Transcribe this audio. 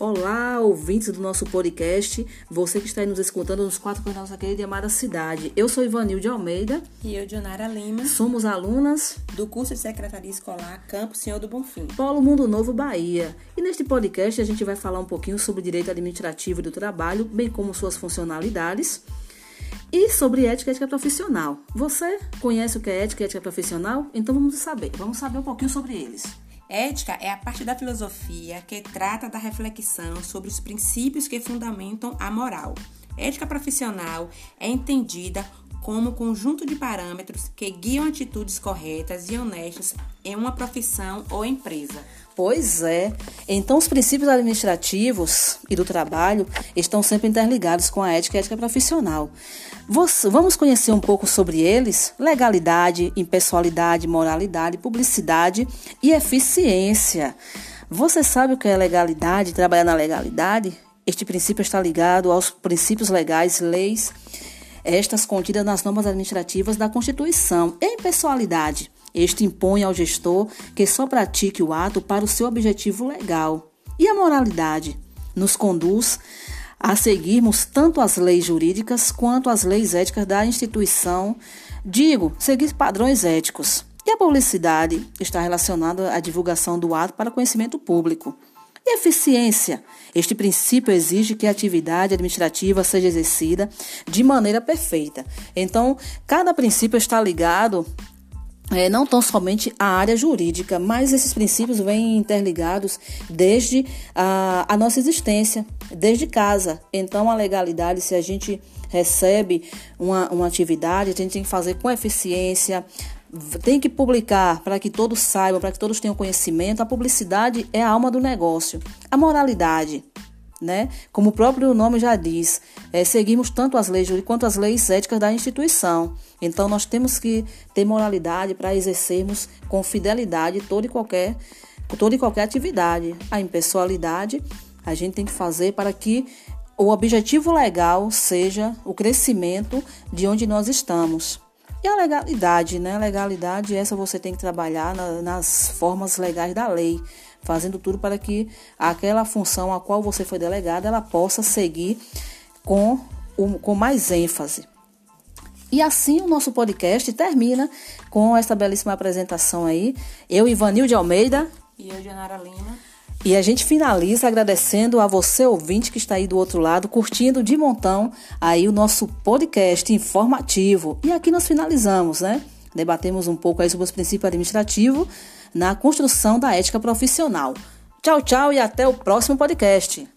Olá, ouvintes do nosso podcast, você que está aí nos escutando nos quatro canais da nossa querida e amada cidade. Eu sou Ivanil de Almeida. E eu, Dionara Lima. Somos alunas do curso de Secretaria Escolar Campo Senhor do Bonfim. Polo Mundo Novo, Bahia. E neste podcast a gente vai falar um pouquinho sobre direito administrativo do trabalho, bem como suas funcionalidades. E sobre ética e ética profissional. Você conhece o que é ética e ética profissional? Então vamos saber. Vamos saber um pouquinho sobre eles. Ética é a parte da filosofia que trata da reflexão sobre os princípios que fundamentam a moral. Ética profissional é entendida como conjunto de parâmetros que guiam atitudes corretas e honestas em uma profissão ou empresa. Pois é. Então, os princípios administrativos e do trabalho estão sempre interligados com a ética e a ética profissional. Vamos conhecer um pouco sobre eles? Legalidade, impessoalidade, moralidade, publicidade e eficiência. Você sabe o que é legalidade, trabalhar na legalidade? Este princípio está ligado aos princípios legais, leis, estas contidas nas normas administrativas da Constituição. E impessoalidade? Este impõe ao gestor que só pratique o ato para o seu objetivo legal. E a moralidade nos conduz a seguirmos tanto as leis jurídicas quanto as leis éticas da instituição, digo, seguir padrões éticos. E a publicidade está relacionada à divulgação do ato para conhecimento público. E eficiência? Este princípio exige que a atividade administrativa seja exercida de maneira perfeita. Então, cada princípio está ligado é, não tão somente a área jurídica, mas esses princípios vêm interligados desde a, a nossa existência, desde casa. Então, a legalidade, se a gente recebe uma, uma atividade, a gente tem que fazer com eficiência, tem que publicar para que todos saibam, para que todos tenham conhecimento. A publicidade é a alma do negócio. A moralidade né? Como o próprio nome já diz, é, seguimos tanto as leis quanto as leis éticas da instituição. Então, nós temos que ter moralidade para exercermos com fidelidade toda e qualquer, toda e qualquer atividade. A impessoalidade a gente tem que fazer para que o objetivo legal seja o crescimento de onde nós estamos. E a legalidade, né? A legalidade, essa você tem que trabalhar na, nas formas legais da lei fazendo tudo para que aquela função a qual você foi delegada ela possa seguir com, com mais ênfase. E assim o nosso podcast termina com esta belíssima apresentação aí. Eu, Ivanil de Almeida. E eu, Janara Lima. E a gente finaliza agradecendo a você, ouvinte, que está aí do outro lado, curtindo de montão aí o nosso podcast informativo. E aqui nós finalizamos, né? Debatemos um pouco aí sobre os princípios administrativos na construção da ética profissional. Tchau, tchau e até o próximo podcast.